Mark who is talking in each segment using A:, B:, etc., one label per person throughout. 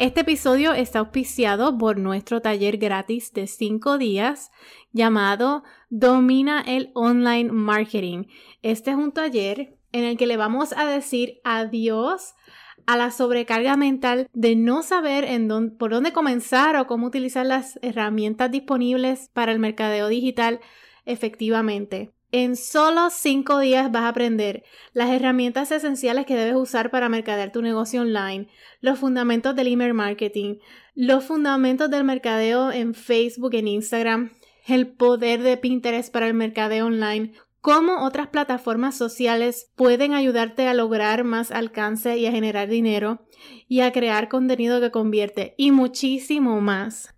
A: Este episodio está auspiciado por nuestro taller gratis de 5 días llamado Domina el Online Marketing. Este es un taller en el que le vamos a decir adiós a la sobrecarga mental de no saber en por dónde comenzar o cómo utilizar las herramientas disponibles para el mercadeo digital efectivamente. En solo cinco días vas a aprender las herramientas esenciales que debes usar para mercadear tu negocio online, los fundamentos del email marketing, los fundamentos del mercadeo en Facebook, en Instagram, el poder de Pinterest para el mercadeo online, cómo otras plataformas sociales pueden ayudarte a lograr más alcance y a generar dinero y a crear contenido que convierte y muchísimo más.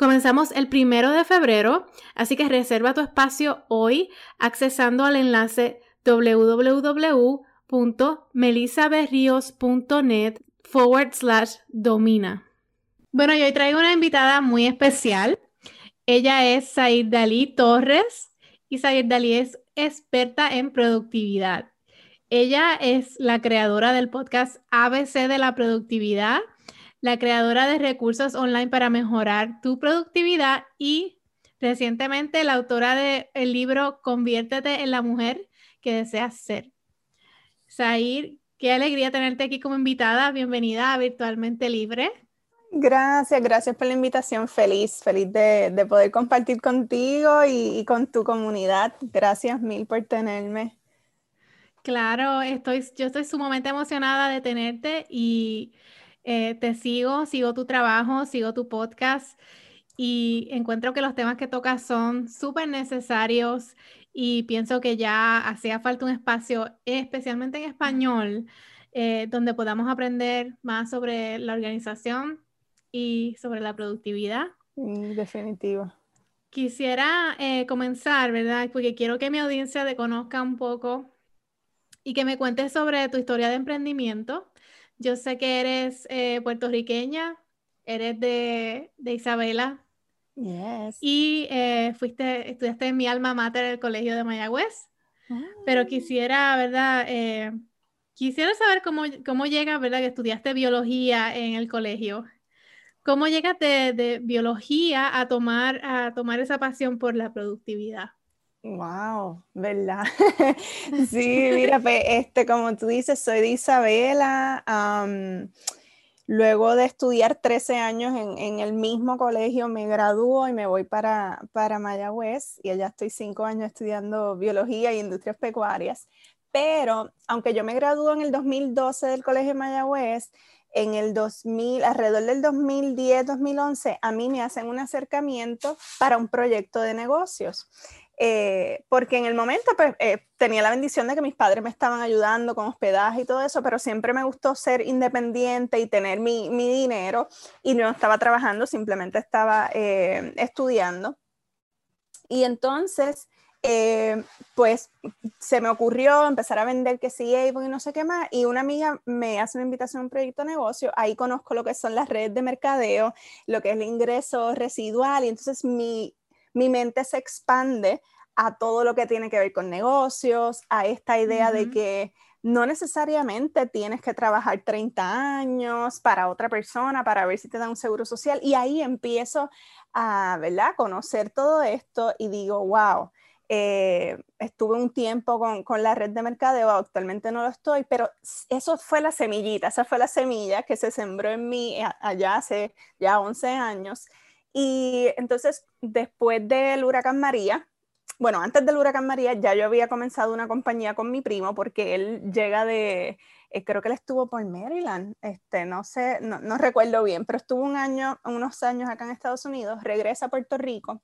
A: Comenzamos el primero de febrero, así que reserva tu espacio hoy accesando al enlace www.melisaberrios.net forward slash domina. Bueno, yo hoy traigo una invitada muy especial. Ella es Said Dalí Torres y Said Dalí es experta en productividad. Ella es la creadora del podcast ABC de la productividad la creadora de recursos online para mejorar tu productividad y recientemente la autora del libro Conviértete en la mujer que deseas ser. Sair, qué alegría tenerte aquí como invitada. Bienvenida a Virtualmente Libre.
B: Gracias, gracias por la invitación. Feliz, feliz de, poder compartir contigo y, y, con tu comunidad. Gracias mil por tenerme.
A: Claro, estoy, yo estoy sumamente emocionada de tenerte y eh, te sigo, sigo tu trabajo, sigo tu podcast y encuentro que los temas que tocas son súper necesarios y pienso que ya hacía falta un espacio, especialmente en español, eh, donde podamos aprender más sobre la organización y sobre la productividad.
B: definitivo.
A: Quisiera eh, comenzar, ¿verdad? Porque quiero que mi audiencia te conozca un poco y que me cuentes sobre tu historia de emprendimiento yo sé que eres eh, puertorriqueña, eres de, Isabela.
B: Yes.
A: Y eh, fuiste, estudiaste en mi alma mater el colegio de Mayagüez. Pero ah. quisiera, ¿verdad? Eh, quisiera saber cómo, cómo llega, ¿verdad? Que estudiaste biología en el colegio. ¿Cómo llegas de, de, biología a tomar, a tomar esa pasión por la productividad?
B: Wow, ¿verdad? sí, mira, pues, este, como tú dices, soy de Isabela. luego de estudiar 13 años en, el mismo colegio, me gradúo y me voy para, para Mayagüez y allá estoy cinco años estudiando biología y industrias pecuarias. Pero aunque yo me graduó en el 2012 del colegio de Mayagüez, en el 2000, alrededor del 2010, 2011, a mí me hacen un acercamiento para un proyecto de negocios. Eh, porque en el momento pues, eh, tenía la bendición de que mis padres me estaban ayudando con hospedaje y todo eso, pero siempre me gustó ser independiente y tener mi, mi dinero y no estaba trabajando, simplemente estaba eh, estudiando. Y entonces, pues se me ocurrió empezar a vender que sí, Avon y no sé qué más, y una amiga me hace una invitación a un proyecto de negocio, ahí conozco lo que son las redes de mercadeo, lo que es el ingreso residual, y entonces mi mi mente se expande a todo lo que tiene que ver con negocios, a esta idea de que no necesariamente tienes que trabajar 30 años para otra persona para ver si te da un seguro social. Y ahí empiezo a ¿verdad? conocer todo esto y digo, wow, eh, estuve un tiempo con, con, la red de mercadeo, actualmente no lo estoy, pero eso fue la semillita, esa fue la semilla que se sembró en mí eh, allá hace ya 11 años y entonces, después del huracán María, bueno, antes del huracán María ya yo había comenzado una compañía con mi primo porque él llega de, eh, creo que él estuvo por Maryland, este, no sé, no, no, recuerdo bien, pero estuvo un año, unos años acá en Estados Unidos, regresa a Puerto Rico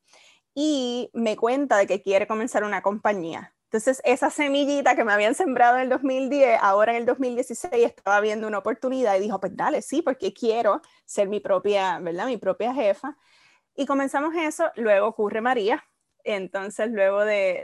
B: y me cuenta de que quiere comenzar una compañía. Entonces, esa semillita que me habían sembrado en el 2010, ahora en el 2016 estaba viendo una oportunidad y dijo, pues dale, sí, porque quiero ser mi propia, ¿verdad? Mi propia jefa. Y comenzamos eso, luego ocurre María, entonces, luego de,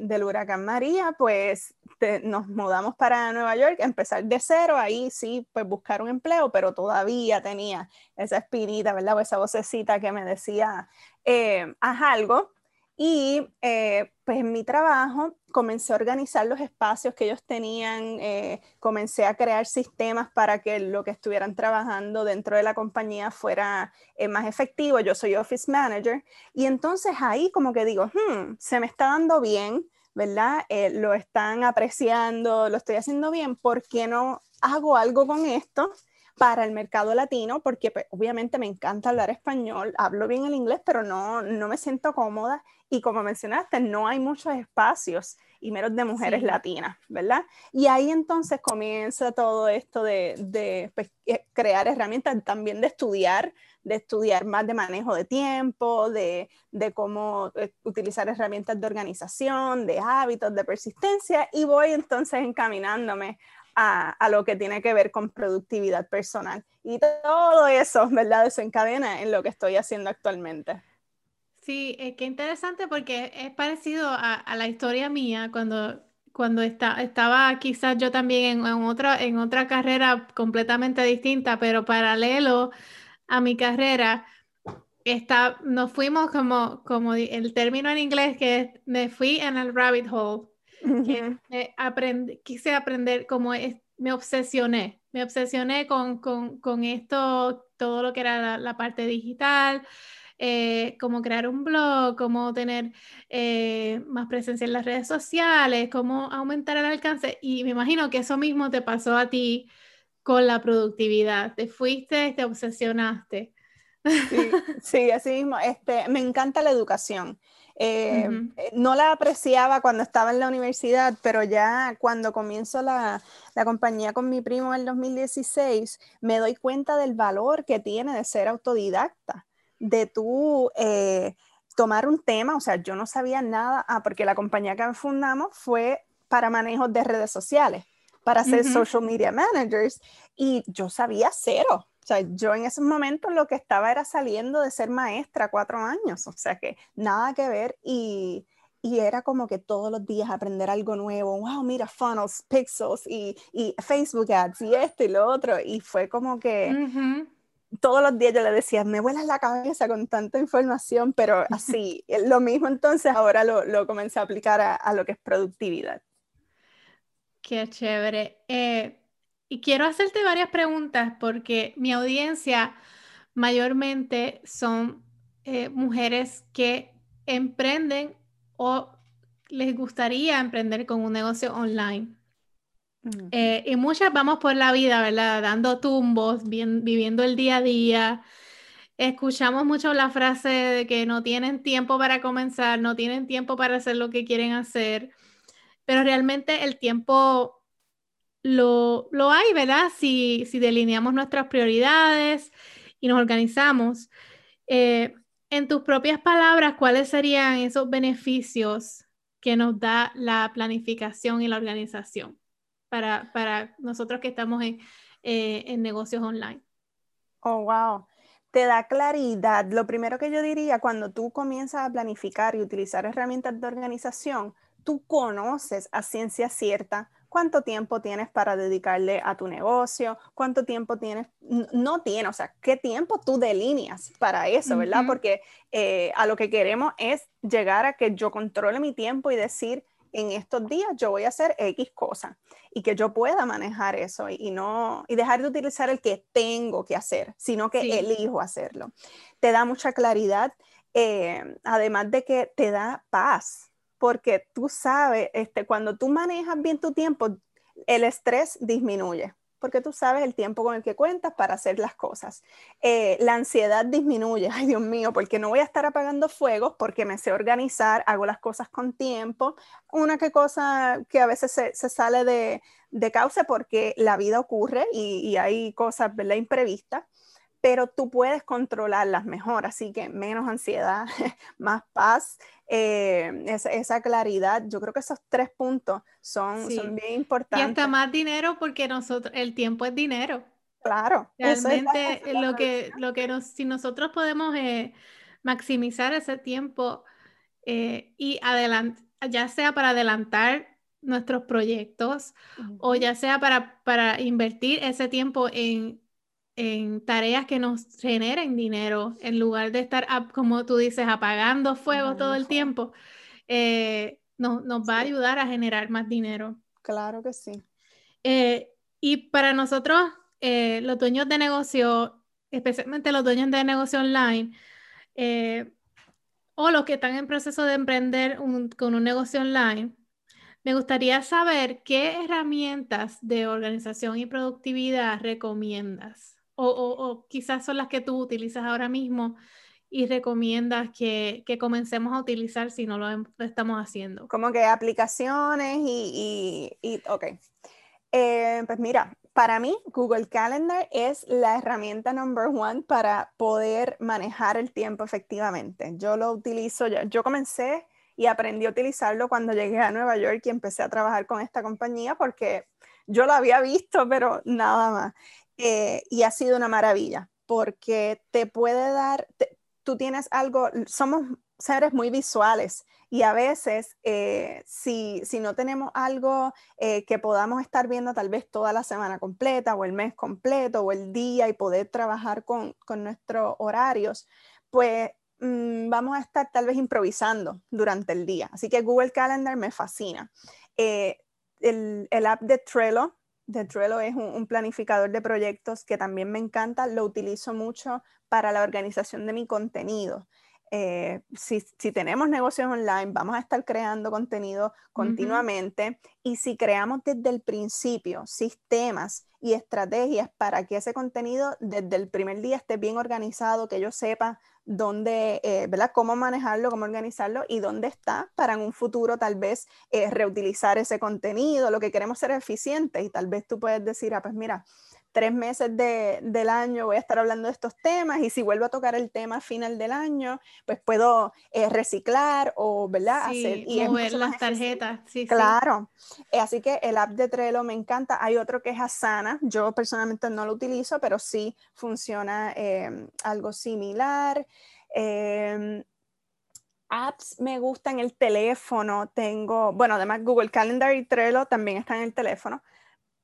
B: del huracán María, pues nos mudamos para Nueva York, empezar de cero, ahí sí, pues buscar un empleo, pero todavía tenía esa espinita, ¿verdad? O esa vocecita que me decía, eh, haz algo. Y eh, pues en mi trabajo comencé a organizar los espacios que ellos tenían, eh, comencé a crear sistemas para que lo que estuvieran trabajando dentro de la compañía fuera eh, más efectivo. Yo soy office manager y entonces ahí como que digo, hmm, se me está dando bien, ¿verdad? lo están apreciando, lo estoy haciendo bien, ¿por qué no hago algo con esto? Para el mercado latino, porque pues, obviamente me encanta hablar español, hablo bien el inglés, pero no, no me siento cómoda y como mencionaste, no hay muchos espacios y menos de mujeres latinas, ¿verdad? Y ahí entonces comienza todo esto de, de pues, eh, crear herramientas también de estudiar, de estudiar más de manejo de tiempo, de, de cómo eh, utilizar herramientas de organización, de hábitos, de persistencia, y voy entonces encaminándome a, lo que tiene que ver con productividad personal. Y todo eso, ¿verdad? Desencadena en lo que estoy haciendo actualmente.
A: Sí, es que interesante porque es parecido a, la historia mía cuando, cuando estaba quizás yo también en, otra, en otra carrera completamente distinta, pero paralelo a mi carrera. Está, nos fuimos como, como el término en inglés que me fui en el rabbit hole, que quise aprender como me obsesioné, me obsesioné con, con, esto, todo lo que era la parte digital, eh, cómo crear un blog, cómo tener eh, más presencia en las redes sociales, cómo aumentar el alcance. Y me imagino que eso mismo te pasó a ti con la productividad. Te fuiste, te obsesionaste.
B: Sí, sí así mismo. Este, me encanta la educación. Eh, no la apreciaba cuando estaba en la universidad, pero ya cuando comienzo la, la, compañía con mi primo en el 2016, me doy cuenta del valor que tiene de ser autodidacta de tú eh, tomar un tema, o sea, yo no sabía nada, ah, porque la compañía que fundamos fue para manejo de redes sociales, para ser social media managers, y yo sabía cero. O sea, yo en esos momentos lo que estaba era saliendo de ser maestra cuatro años, o sea que nada que ver y, y era como que todos los días aprender algo nuevo, wow, mira, funnels, pixels y, y Facebook ads y esto y lo otro, y fue como que todos los días yo le decía, me vuelas la cabeza con tanta información, pero así, lo mismo entonces ahora lo, lo comencé a aplicar a, lo que es productividad.
A: Qué chévere. Eh, y quiero hacerte varias preguntas porque mi audiencia mayormente son eh, mujeres que emprenden o les gustaría emprender con un negocio online. Eh, y muchas vamos por la vida, ¿verdad? Dando tumbos, viviendo el día a día. Escuchamos mucho la frase de que no tienen tiempo para comenzar, no tienen tiempo para hacer lo que quieren hacer, pero realmente el tiempo lo, lo hay, ¿verdad? Si, si, delineamos nuestras prioridades y nos organizamos. Eh, en tus propias palabras, ¿cuáles serían esos beneficios que nos da la planificación y la organización? para, para nosotros que estamos en, eh, en negocios online.
B: Oh, wow. Te da claridad. Lo primero que yo diría, cuando tú comienzas a planificar y utilizar herramientas de organización, tú conoces a ciencia cierta cuánto tiempo tienes para dedicarle a tu negocio, cuánto tiempo tienes, no tienes, o sea, qué tiempo tú delineas para eso, ¿verdad? Porque eh, a lo que queremos es llegar a que yo controle mi tiempo y decir, en estos días yo voy a hacer X cosa y que yo pueda manejar eso y, no y dejar de utilizar el que tengo que hacer, sino que elijo hacerlo. Te da mucha claridad, eh, además de que te da paz, porque tú sabes, este, cuando tú manejas bien tu tiempo, el estrés disminuye porque tú sabes el tiempo con el que cuentas para hacer las cosas. Eh, la ansiedad disminuye, ay Dios mío, porque no voy a estar apagando fuegos, porque me sé organizar, hago las cosas con tiempo. Una que cosa que a veces se, sale de, de, causa porque la vida ocurre y, hay cosas ¿verdad? imprevistas, pero tú puedes controlarlas mejor, así que menos ansiedad, más paz, eh, esa, claridad. Yo creo que esos tres puntos son, son bien importantes.
A: Y hasta más dinero porque nosotros, el tiempo es dinero.
B: Claro.
A: Realmente lo que, lo que nos, si nosotros podemos eh, maximizar ese tiempo eh, y adelantar, ya sea para adelantar nuestros proyectos o ya sea para, para invertir ese tiempo en, en, tareas que nos generen dinero en lugar de estar, como tú dices, apagando fuego todo el tiempo, eh, nos, nos, va a ayudar a generar más dinero.
B: Claro que sí.
A: y para nosotros eh, los dueños de negocio, especialmente los dueños de negocio online, eh, o los que están en proceso de emprender con un negocio online, me gustaría saber qué herramientas de organización y productividad recomiendas o, quizás son las que tú utilizas ahora mismo y recomiendas que, comencemos a utilizar si no lo, estamos haciendo.
B: Como que aplicaciones y, y, y ok. Eh, pues mira, para mí, Google Calendar es la herramienta number one para poder manejar el tiempo efectivamente. Yo lo utilizo, yo, yo comencé y aprendí a utilizarlo cuando llegué a Nueva York y empecé a trabajar con esta compañía porque yo lo había visto, pero nada más. Eh, y ha sido una maravilla porque te puede dar, tú tienes algo, somos seres muy visuales y a veces, eh, si, no tenemos algo eh, que podamos estar viendo tal vez toda la semana completa o el mes completo o el día y poder trabajar con, nuestros horarios, pues mm, vamos a estar tal vez improvisando durante el día. Así que Google Calendar me fascina. Eh, el, app de Trello, de Trello es un, planificador de proyectos que también me encanta, lo utilizo mucho para la organización de mi contenido. Eh, si, tenemos negocios online, vamos a estar creando contenido continuamente y si creamos desde el principio sistemas y estrategias para que ese contenido desde el primer día esté bien organizado, que yo sepa dónde, eh, ¿verdad? Cómo manejarlo, cómo organizarlo y dónde está para en un futuro tal vez eh, reutilizar ese contenido. Lo que queremos ser eficientes y tal vez tú puedes decir, ah, pues mira, tres meses del año voy a estar hablando de estos temas y si vuelvo a tocar el tema a final del año, pues puedo eh, reciclar o, ¿verdad?
A: Hacer, y mover las tarjetas. Sí,
B: claro. Eh, así que el app de Trello me encanta. Hay otro que es Asana. Yo personalmente no lo utilizo, pero sí funciona em, algo similar. Em, apps me gustan el teléfono. Tengo, bueno, además Google Calendar y Trello también están en el teléfono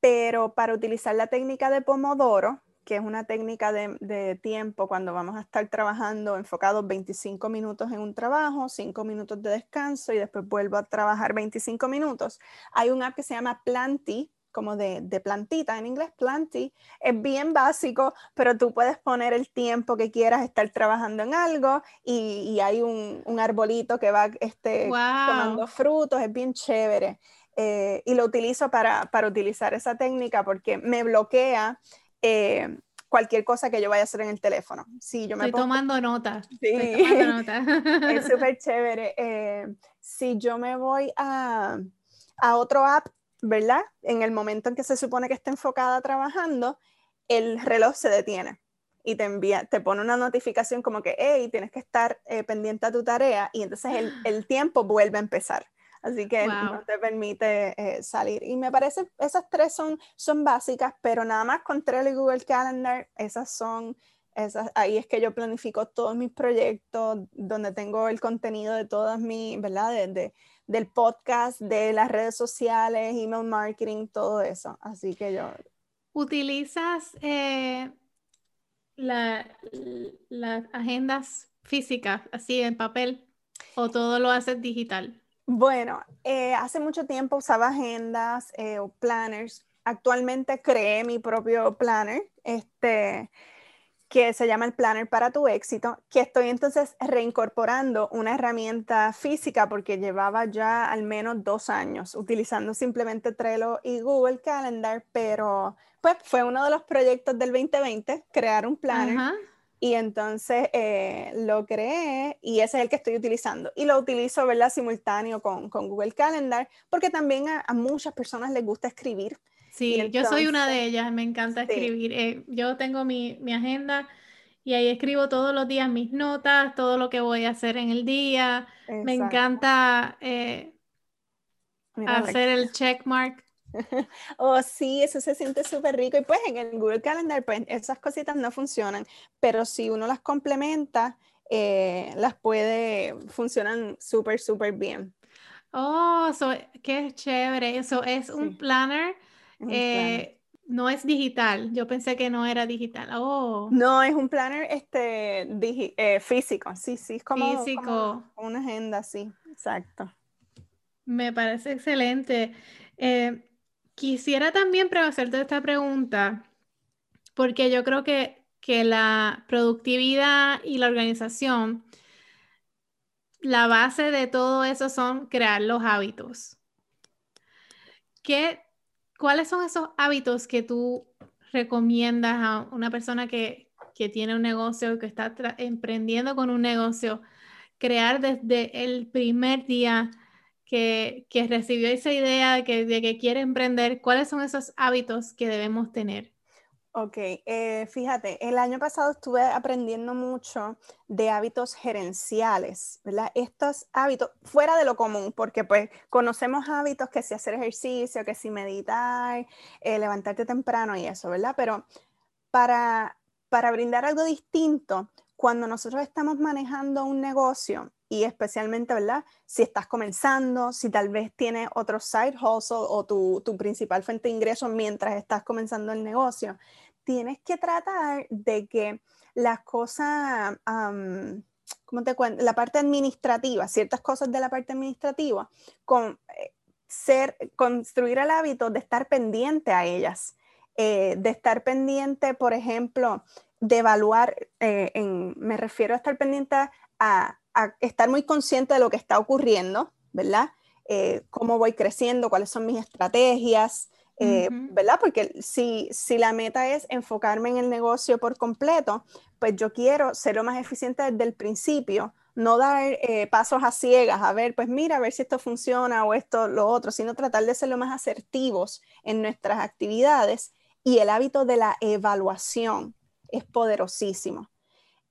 B: pero para utilizar la técnica de Pomodoro, que es una técnica de, tiempo cuando vamos a estar trabajando enfocados 25 minutos en un trabajo, 5 minutos de descanso y después vuelvo a trabajar 25 minutos. Hay un app que se llama Planty, como de, plantita en inglés, Planty. Es bien básico, pero tú puedes poner el tiempo que quieras estar trabajando en algo y, hay un, arbolito que va este, tomando frutos, es bien chévere. Eh, y lo utilizo para, para, utilizar esa técnica porque me bloquea eh, cualquier cosa que yo vaya a hacer en el teléfono. Sí, yo me
A: Estoy tomando nota.
B: Sí, es súper chévere. Eh, si yo me voy a, a otro app, ¿verdad? En el momento en que se supone que está enfocada trabajando, el reloj se detiene y te envía, te pone una notificación como que, hey, tienes que estar pendiente a tu tarea y entonces el, el, tiempo vuelve a empezar así que no te permite eh, salir. Y me parece, esas tres son, son básicas, pero nada más con Trello y Google Calendar, esas son, esas, ahí es que yo planifico todos mis proyectos, donde tengo el contenido de todas mis, ¿verdad? De, del podcast, de las redes sociales, email marketing, todo eso. Así que yo...
A: ¿Utilizas eh, las agendas físicas, así en papel, o todo lo haces digital?
B: Bueno, eh, hace mucho tiempo usaba agendas eh, o planners. Actualmente creé mi propio planner, este, que se llama el Planner para tu éxito, que estoy entonces reincorporando una herramienta física porque llevaba ya al menos dos años utilizando simplemente Trello y Google Calendar, pero pues fue uno de los proyectos del 2020, crear un planner. Y entonces eh, lo creé y ese es el que estoy utilizando. Y lo utilizo, ¿verdad? Simultáneo con, con Google Calendar, porque también a, muchas personas les gusta escribir.
A: Sí, yo soy una de ellas, me encanta escribir. Eh, yo tengo mi, mi, agenda Y ahí escribo todos los días mis notas, todo lo que voy a hacer en el día. Me encanta eh, hacer el check mark.
B: oh, sí, eso se siente súper rico. Y pues en el Google Calendar, pues esas cositas no funcionan, pero si uno las complementa, eh, las puede, funcionan súper, súper bien.
A: Oh, qué chévere. Eso es un planner. Eh, no es digital. Yo pensé que no era digital. Oh.
B: No, es un planner este, eh, físico. Sí, sí, es como, físico. una agenda, sí, exacto.
A: Me parece excelente. Eh, quisiera también hacerte esta pregunta, porque yo creo que, que la productividad y la organización la base de todo eso son crear los hábitos. ¿Qué, ¿Cuáles son esos hábitos que tú recomiendas a una persona que, tiene un negocio, que está emprendiendo con un negocio, crear desde el primer día que, recibió esa idea de que, quiere emprender? ¿Cuáles son esos hábitos que debemos tener?
B: Ok, eh, fíjate, el año pasado estuve aprendiendo mucho de hábitos gerenciales, ¿verdad? Estos hábitos fuera de lo común, porque pues conocemos hábitos que si hacer ejercicio, que si meditar, eh, levantarte temprano y eso, ¿verdad? Pero para, para brindar algo distinto, cuando nosotros estamos manejando un negocio, y especialmente, ¿verdad? Si estás comenzando, si tal vez tienes otro side hustle o tu, tu principal fuente de ingreso mientras estás comenzando el negocio, tienes que tratar de que las cosas, ¿cómo te cuento? La parte administrativa, ciertas cosas de la parte administrativa, con, eh, ser, construir el hábito de estar pendiente a ellas, eh, de estar pendiente, por ejemplo, de evaluar, eh, me refiero a estar pendiente a, a, estar muy consciente de lo que está ocurriendo, ¿verdad? cómo voy creciendo, cuáles son mis estrategias, eh, ¿verdad? Porque si, si la meta es enfocarme en el negocio por completo, pues yo quiero ser lo más eficiente desde el principio, no dar eh, pasos a ciegas, a ver, pues mira, a ver si esto funciona o esto, lo otro, sino tratar de ser lo más asertivos en nuestras actividades. Y el hábito de la evaluación es poderosísimo.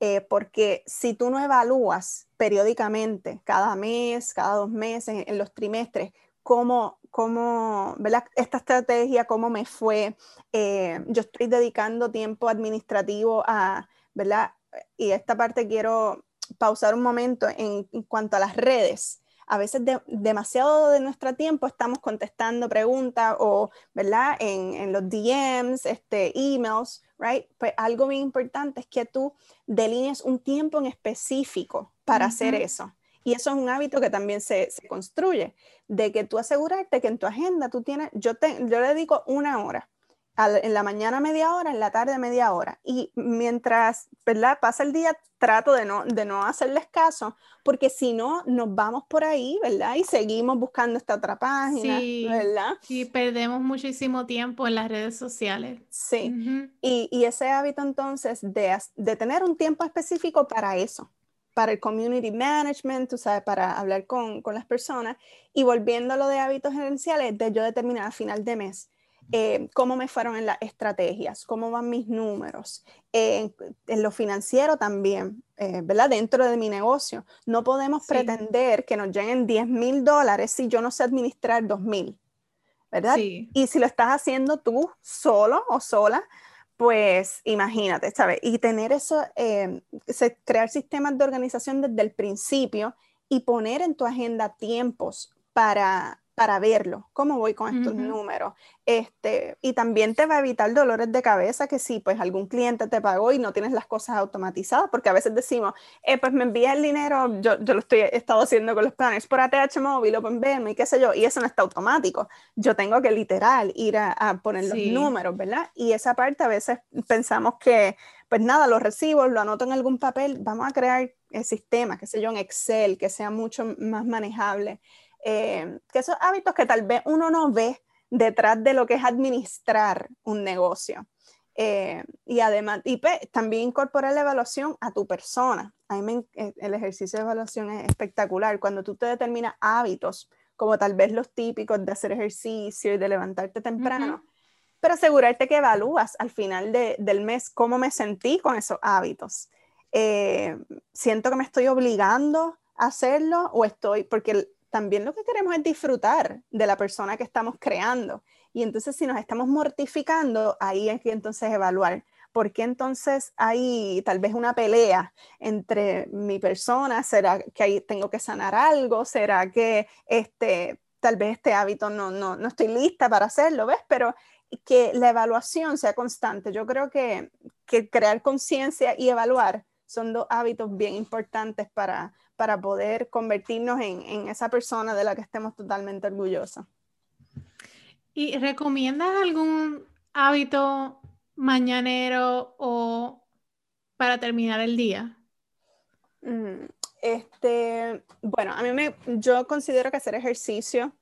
B: Eh, porque si tú no evalúas periódicamente, cada mes, cada dos meses, en los trimestres, cómo, cómo ¿verdad? esta estrategia, cómo me fue. Eh, yo estoy dedicando tiempo administrativo a, ¿verdad? Y esta parte quiero pausar un momento en, cuanto a las redes. A veces demasiado de nuestro tiempo estamos contestando preguntas o, ¿verdad? En, en, los DMs, este, emails, right? Pues algo bien importante es que tú delinees un tiempo en específico para hacer eso. Y eso es un hábito que también se, se, construye, de que tú asegurarte que en tu agenda tú tienes, yo, te, yo le dedico una hora, en la mañana media hora, en la tarde media hora. Y mientras ¿verdad? pasa el día, trato de no, de no hacerles caso, porque si no, nos vamos por ahí, ¿verdad? Y seguimos buscando esta otra página, sí, ¿verdad?
A: Y perdemos muchísimo tiempo en las redes sociales.
B: Sí, y, y, ese hábito entonces de, de tener un tiempo específico para eso, para el community management, tú sabes, para hablar con, con, las personas. Y volviendo a lo de hábitos gerenciales, de yo determinar a final de mes eh, cómo me fueron en las estrategias, cómo van mis números, en lo financiero también, eh, ¿verdad? Dentro de mi negocio. No podemos pretender que nos lleguen 10 mil dólares si yo no sé administrar 2 mil, ¿verdad? Y si lo estás haciendo tú solo o sola, pues imagínate, ¿sabes? Y tener eso, eh, crear sistemas de organización desde el principio y poner en tu agenda tiempos para, para verlo, cómo voy con estos números. Este, y también te va a evitar dolores de cabeza que si pues algún cliente te pagó y no tienes las cosas automatizadas, porque a veces decimos, eh, pues me envía el dinero, yo, yo lo estoy, he estado haciendo con los planes por ATH móvil, OpenBM y qué sé yo, y eso no está automático. Yo tengo que literal ir a, poner los números, ¿verdad? Y esa parte a veces pensamos que, pues nada, los recibo, lo anoto en algún papel, vamos a crear el sistema, qué sé yo, en Excel, que sea mucho más manejable. Eh, que esos hábitos que tal vez uno no ve detrás de lo que es administrar un negocio. Eh, y además, y también incorporar la evaluación a tu persona. A mí eh, el ejercicio de evaluación es espectacular. Cuando tú te determinas hábitos, como tal vez los típicos de hacer ejercicio y de levantarte temprano, pero asegurarte que evalúas al final del mes cómo me sentí con esos hábitos. Eh, siento que me estoy obligando a hacerlo o estoy, porque también lo que queremos es disfrutar de la persona que estamos creando. Y entonces si nos estamos mortificando, ahí hay que entonces evaluar. ¿Por qué entonces hay tal vez una pelea entre mi persona? ¿Será que ahí tengo que sanar algo? ¿Será que este, tal vez este hábito no, no, no estoy lista para hacerlo? ¿Ves? Pero que la evaluación sea constante. Yo creo que, que crear conciencia y evaluar son dos hábitos bien importantes para, para poder convertirnos en, en, esa persona de la que estemos totalmente orgullosos.
A: ¿Y recomiendas algún hábito mañanero o para terminar el día?
B: Mm, este, bueno, a mí me, yo considero que hacer ejercicio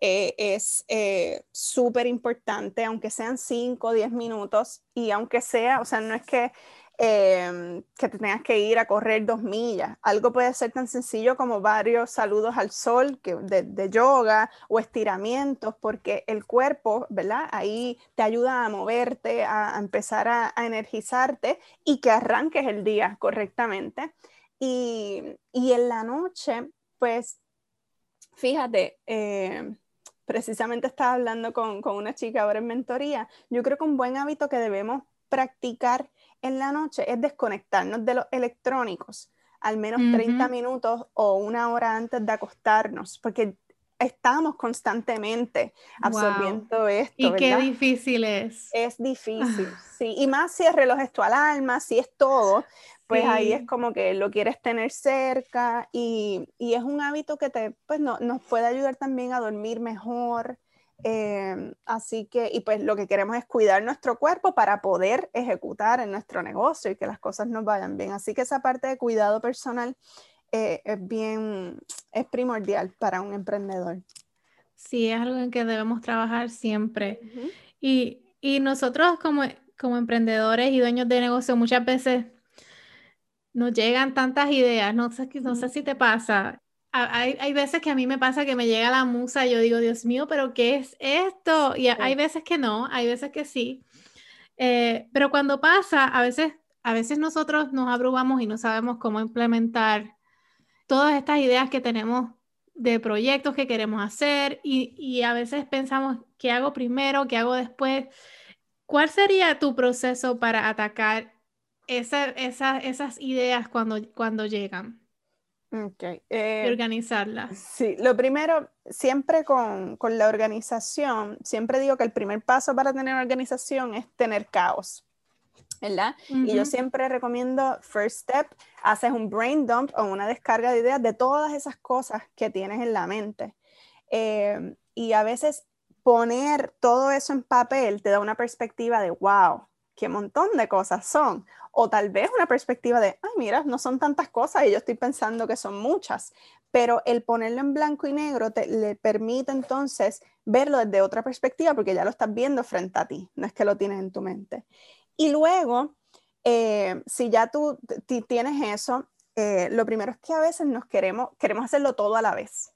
B: eh, es eh, súper importante, aunque sean 5 o 10 minutos y aunque sea, o sea, no es que Em, que te tengas que ir a correr dos millas. Algo puede ser tan sencillo como varios saludos al sol que, de, yoga o estiramientos, porque el cuerpo, ¿verdad? Ahí te ayuda a moverte, a, empezar a, energizarte y que arranques el día correctamente. Y, y en la noche, pues, fíjate, em, precisamente estaba hablando con, con una chica ahora en mentoría, yo creo que un buen hábito que debemos practicar en la noche es desconectarnos de los electrónicos al menos 30 minutos o una hora antes de acostarnos, porque estamos constantemente absorbiendo esto.
A: Y qué difícil es.
B: Es difícil, sí. Y más si es reloj esto al alma, si es todo, pues ahí es como que lo quieres tener cerca y, y es un hábito que te, pues no, nos puede ayudar también a dormir mejor, Em, así que, y pues lo que queremos es cuidar nuestro cuerpo para poder ejecutar en nuestro negocio y que las cosas nos vayan bien. Así que esa parte de cuidado personal eh, es bien, es primordial para un emprendedor.
A: Sí, es algo en que debemos trabajar siempre. y, y, nosotros como, como emprendedores y dueños de negocio muchas veces nos llegan tantas ideas, no sé, no sé si te pasa, hay, veces que a mí me pasa que me llega la musa y yo digo, Dios mío, pero ¿qué es esto? Y hay veces que no, hay veces que sí. Eh, pero cuando pasa, a veces, a veces nosotros nos abrumamos y no sabemos cómo implementar todas estas ideas que tenemos de proyectos que queremos hacer y, a veces pensamos, ¿qué hago primero? ¿Qué hago después? ¿Cuál sería tu proceso para atacar esas ideas cuando, cuando llegan?
B: Okay.
A: y eh, organizarla.
B: Sí, lo primero, siempre con, con, la organización, siempre digo que el primer paso para tener organización es tener caos, ¿verdad? Y yo siempre recomiendo, first step, haces un brain dump o una descarga de ideas de todas esas cosas que tienes en la mente. Eh, y a veces poner todo eso en papel te da una perspectiva de, wow, qué montón de cosas son. O tal vez una perspectiva de, ay, mira, no son tantas cosas y yo estoy pensando que son muchas. Pero el ponerlo en blanco y negro te le permite entonces verlo desde otra perspectiva porque ya lo estás viendo frente a ti, no es que lo tienes en tu mente. Y luego, eh, si ya tú tienes eso, eh, lo primero es que a veces nos queremos, queremos hacerlo todo a la vez.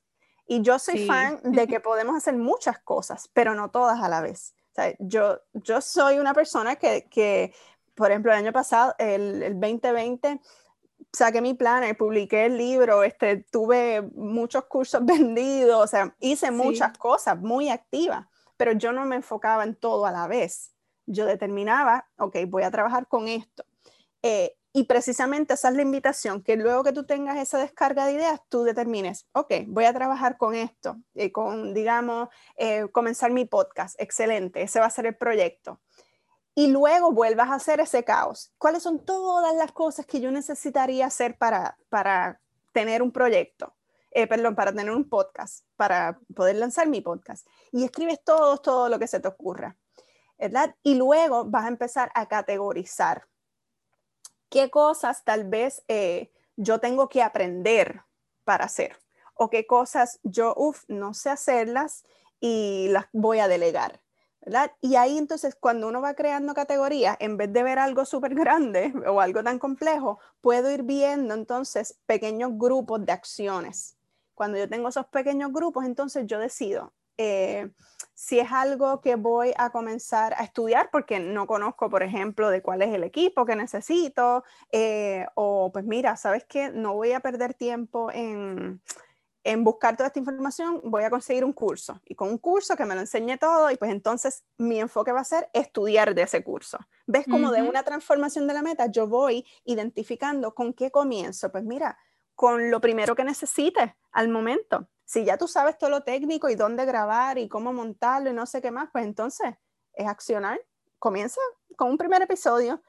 B: Y yo soy fan de que podemos hacer muchas cosas, pero no todas a la vez yo, yo soy una persona que, que, por ejemplo, el año pasado, el, el 2020, saqué mi planner, publiqué el libro, este, tuve muchos cursos vendidos, o sea, hice muchas cosas, muy activa, pero yo no me enfocaba en todo a la vez. Yo determinaba, ok, voy a trabajar con esto. Eh, y precisamente esa es la invitación, que luego que tú tengas esa descarga de ideas, tú determines, ok, voy a trabajar con esto, eh, con, digamos, eh, comenzar mi podcast, excelente, ese va a ser el proyecto. Y luego vuelvas a hacer ese caos. ¿Cuáles son todas las cosas que yo necesitaría hacer para, para tener un proyecto? Eh, perdón, para tener un podcast, para poder lanzar mi podcast. Y escribes todo, todo lo que se te ocurra, ¿verdad? Y luego vas a empezar a categorizar qué cosas tal vez eh, yo tengo que aprender para hacer o qué cosas yo, no sé hacerlas y las voy a delegar. ¿verdad? Y ahí entonces cuando uno va creando categorías, en vez de ver algo súper grande o algo tan complejo, puedo ir viendo entonces pequeños grupos de acciones. Cuando yo tengo esos pequeños grupos, entonces yo decido, eh, si es algo que voy a comenzar a estudiar porque no conozco, por ejemplo, de cuál es el equipo que necesito, eh, o pues mira, ¿sabes qué? No voy a perder tiempo en, en buscar toda esta información, voy a conseguir un curso y con un curso que me lo enseñe todo y pues entonces mi enfoque va a ser estudiar de ese curso. ¿Ves como de una transformación de la meta yo voy identificando con qué comienzo? Pues mira, con lo primero que necesites al momento si ya tú sabes todo lo técnico y dónde grabar y cómo montarlo y no sé qué más, pues entonces es accionar. Comienza con un primer episodio.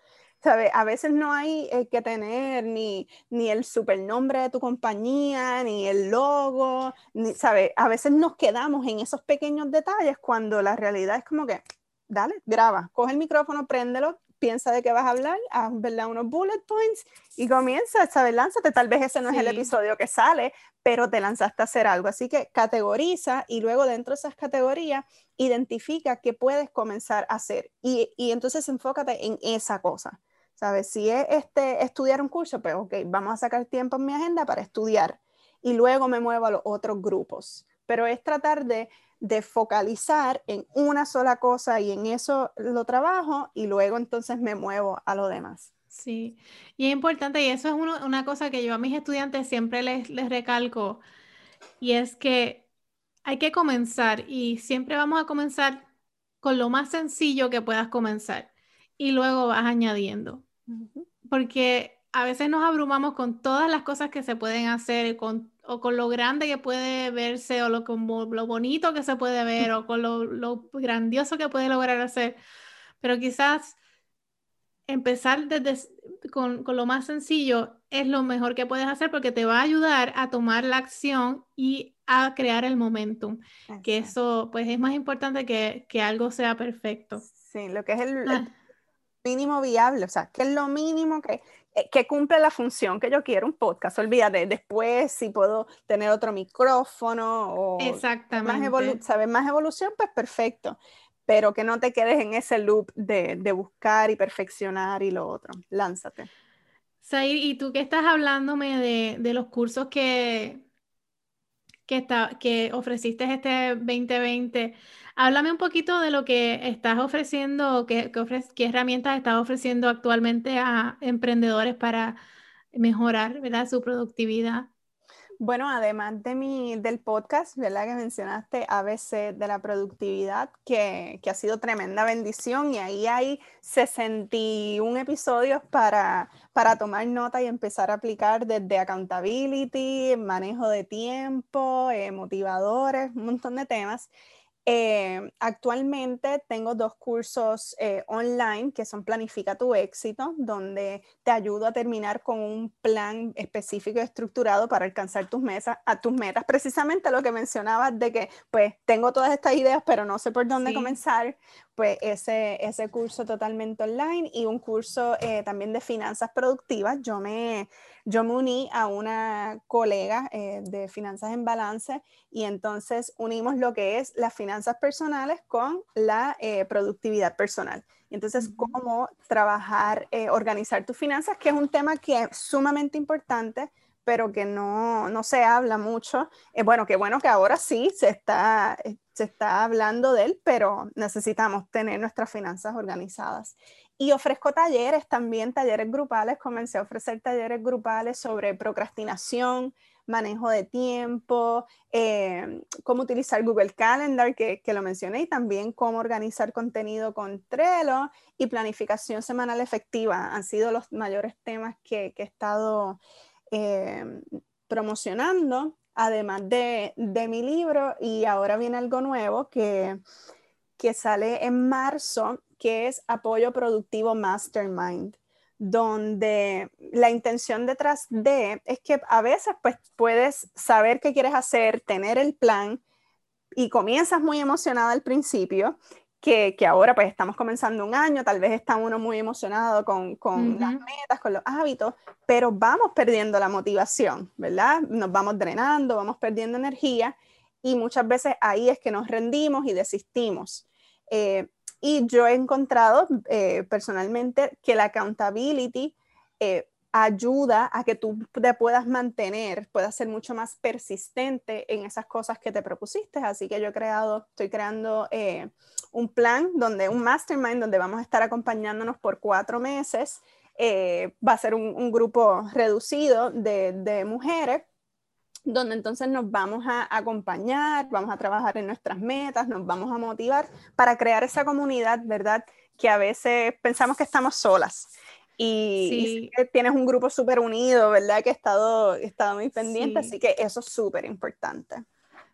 B: ¿Sabe? A veces no hay eh, que tener ni, ni el supernombre de tu compañía, ni el logo, ni, ¿sabe? A veces nos quedamos en esos pequeños detalles cuando la realidad es como que, dale, graba, coge el micrófono, préndelo, piensa de qué vas a hablar, haz ¿verdad? unos bullet points y comienza, ¿sabes? Lánzate, tal vez ese no es el episodio que sale, pero te lanzaste a hacer algo. Así que categoriza y luego dentro de esas categorías identifica qué puedes comenzar a hacer y, y entonces enfócate en esa cosa. ¿Sabes? Si es este, estudiar un curso, pues ok, vamos a sacar tiempo en mi agenda para estudiar y luego me muevo a los otros grupos. Pero es tratar de de focalizar en una sola cosa y en eso lo trabajo y luego entonces me muevo a lo demás.
A: Sí, y es importante, y eso es una cosa que yo a mis estudiantes siempre les, les recalco, y es que hay que comenzar y siempre vamos a comenzar con lo más sencillo que puedas comenzar y luego vas añadiendo. Porque a veces nos abrumamos con todas las cosas que se pueden hacer, con o con lo grande que puede verse, o lo, como, lo bonito que se puede ver, o con lo, grandioso que puede lograr hacer. Pero quizás empezar desde, con, lo más sencillo es lo mejor que puedes hacer porque te va a ayudar a tomar la acción y a crear el momentum, que eso pues es más importante que, que, algo sea perfecto.
B: Sí, lo que es el, ah. mínimo viable, o sea, que es lo mínimo que, que cumple la función que yo quiero, un podcast, olvídate, después si puedo tener otro micrófono o
A: Exactamente.
B: Más, ¿sabes? más evolución, pues perfecto, pero que no te quedes en ese loop de, de buscar y perfeccionar y lo otro, lánzate.
A: Said, ¿y tú qué estás hablándome de, de los cursos que, que, ofreciste este 2020? Háblame un poquito de lo que estás ofreciendo, qué, qué herramientas estás ofreciendo actualmente a emprendedores para mejorar ¿verdad? su productividad.
B: Bueno, además de mi, del podcast, ¿verdad? Que mencionaste ABC de la productividad, que, que, ha sido tremenda bendición y ahí hay 61 episodios para, para tomar nota y empezar a aplicar desde accountability, manejo de tiempo, eh, motivadores, un montón de temas. Eh, actualmente tengo dos cursos eh, online que son Planifica tu éxito, donde te ayudo a terminar con un plan específico y estructurado para alcanzar tus, mesas, a tus metas. Precisamente lo que mencionabas de que pues tengo todas estas ideas, pero no sé por dónde comenzar, pues ese, ese curso totalmente online y un curso eh, también de finanzas productivas. Yo me yo me uní a una colega eh, de finanzas en balance y entonces unimos lo que es las finanzas personales con la eh, productividad personal. Entonces, cómo trabajar, eh, organizar tus finanzas, que es un tema que es sumamente importante, pero que no, no se habla mucho. bueno, qué bueno que ahora sí se está, se está hablando de él, pero necesitamos tener nuestras finanzas organizadas. Y ofrezco talleres también, talleres grupales. Comencé a ofrecer talleres grupales sobre procrastinación, manejo de tiempo, eh, cómo utilizar Google Calendar, que, que, lo mencioné, y también cómo organizar contenido con Trello y planificación semanal efectiva. Han sido los mayores temas que, que he estado eh, promocionando, además de, de, mi libro. Y ahora viene algo nuevo que, que sale en marzo que es Apoyo Productivo Mastermind, donde la intención detrás de es que a veces pues puedes saber qué quieres hacer, tener el plan y comienzas muy emocionada al principio, que, que ahora pues estamos comenzando un año, tal vez está uno muy emocionado con, con las metas, con los hábitos, pero vamos perdiendo la motivación, ¿verdad? Nos vamos drenando, vamos perdiendo energía y muchas veces ahí es que nos rendimos y desistimos. Eh, y yo he encontrado eh, personalmente que la accountability eh, ayuda a que tú te puedas mantener, puedas ser mucho más persistente en esas cosas que te propusiste. Así que yo he creado, estoy creando eh, un plan donde, un mastermind donde vamos a estar acompañándonos por cuatro meses. Eh, va a ser un, grupo reducido de, de, mujeres donde entonces nos vamos a acompañar, vamos a trabajar en nuestras metas, nos vamos a motivar para crear esa comunidad, ¿verdad? Que a veces pensamos que estamos solas y, tienes un grupo súper unido, ¿verdad? Que he estado, he estado muy pendiente, así que eso es súper importante.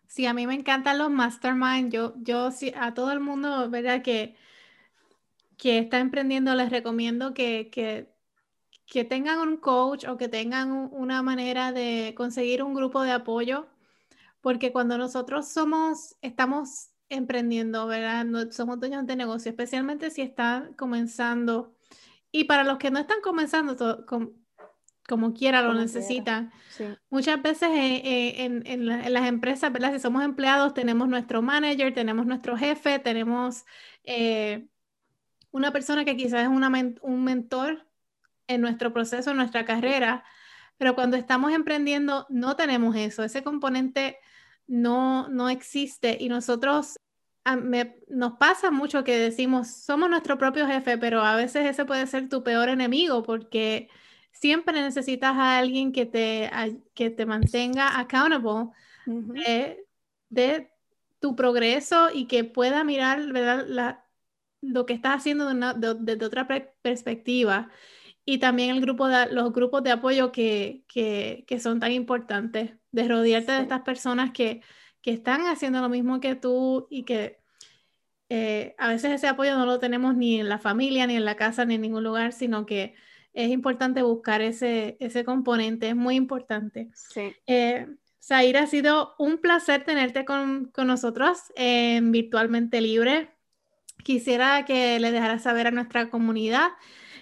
A: Sí, a mí me encantan los mastermind. Yo, yo sí, a todo el mundo, ¿verdad? Que, que está emprendiendo, les recomiendo que, que, que tengan un coach o que tengan una manera de conseguir un grupo de apoyo, porque cuando nosotros somos, estamos emprendiendo, ¿verdad? No, somos dueños de negocio, especialmente si están comenzando y para los que no están comenzando, como quiera lo necesitan, muchas veces eh, eh, en, las empresas, ¿verdad? Si somos empleados, tenemos nuestro manager, tenemos nuestro jefe, tenemos eh, una persona que quizás es un mentor en nuestro proceso, en nuestra carrera, pero cuando estamos emprendiendo no tenemos eso, ese componente no, no existe y nosotros nos pasa mucho que decimos, somos nuestro propio jefe, pero a veces ese puede ser tu peor enemigo porque siempre necesitas a alguien que te, que te mantenga accountable de, tu progreso y que pueda mirar ¿verdad? lo que estás haciendo desde otra perspectiva. Y también el grupo de, los grupos de apoyo que, que, son tan importantes, de rodearte de estas personas que, que están haciendo lo mismo que tú y que eh, a veces ese apoyo no lo tenemos ni en la familia, ni en la casa, ni en ningún lugar, sino que es importante buscar ese, ese componente, es muy importante.
B: Sí.
A: Eh, ha sido un placer tenerte con, con nosotros en Virtualmente Libre. Quisiera que le dejaras saber a nuestra comunidad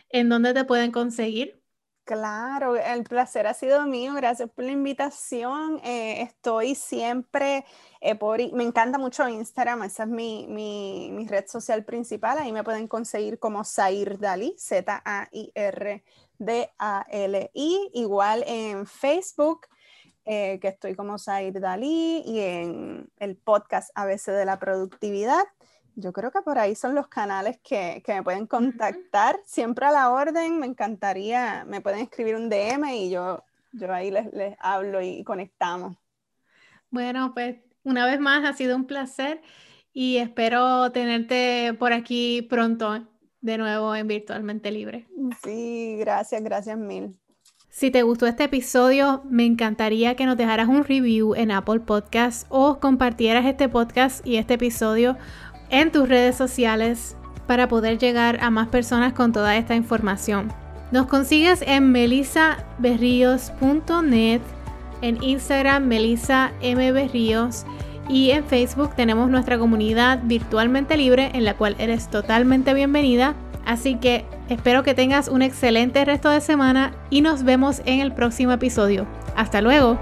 A: en dónde te pueden conseguir.
B: Claro, el placer ha sido mío, gracias por la invitación. Eh, estoy siempre eh, por, me encanta mucho Instagram, esa es mi, mi, mi, red social principal, ahí me pueden conseguir como Zair Dali, Z-A-I-R-D-A-L-I, igual en Facebook, eh, que estoy como Zair Dalí, y en el podcast ABC de la Productividad. Yo creo que por ahí son los canales que, que, me pueden contactar, siempre a la orden, me encantaría, me pueden escribir un DM y yo, yo ahí les, les hablo y conectamos.
A: Bueno, pues una vez más ha sido un placer y espero tenerte por aquí pronto de nuevo en Virtualmente Libre.
B: Sí, gracias, gracias mil.
A: Si te gustó este episodio, me encantaría que nos dejaras un review en Apple Podcast o compartieras este podcast y este episodio en tus redes sociales para poder llegar a más personas con toda esta información. Nos consigues en melisaberrios.net, en Instagram Melisa M. Y en Facebook tenemos nuestra comunidad virtualmente libre en la cual eres totalmente bienvenida. Así que espero que tengas un excelente resto de semana y nos vemos en el próximo episodio. Hasta luego.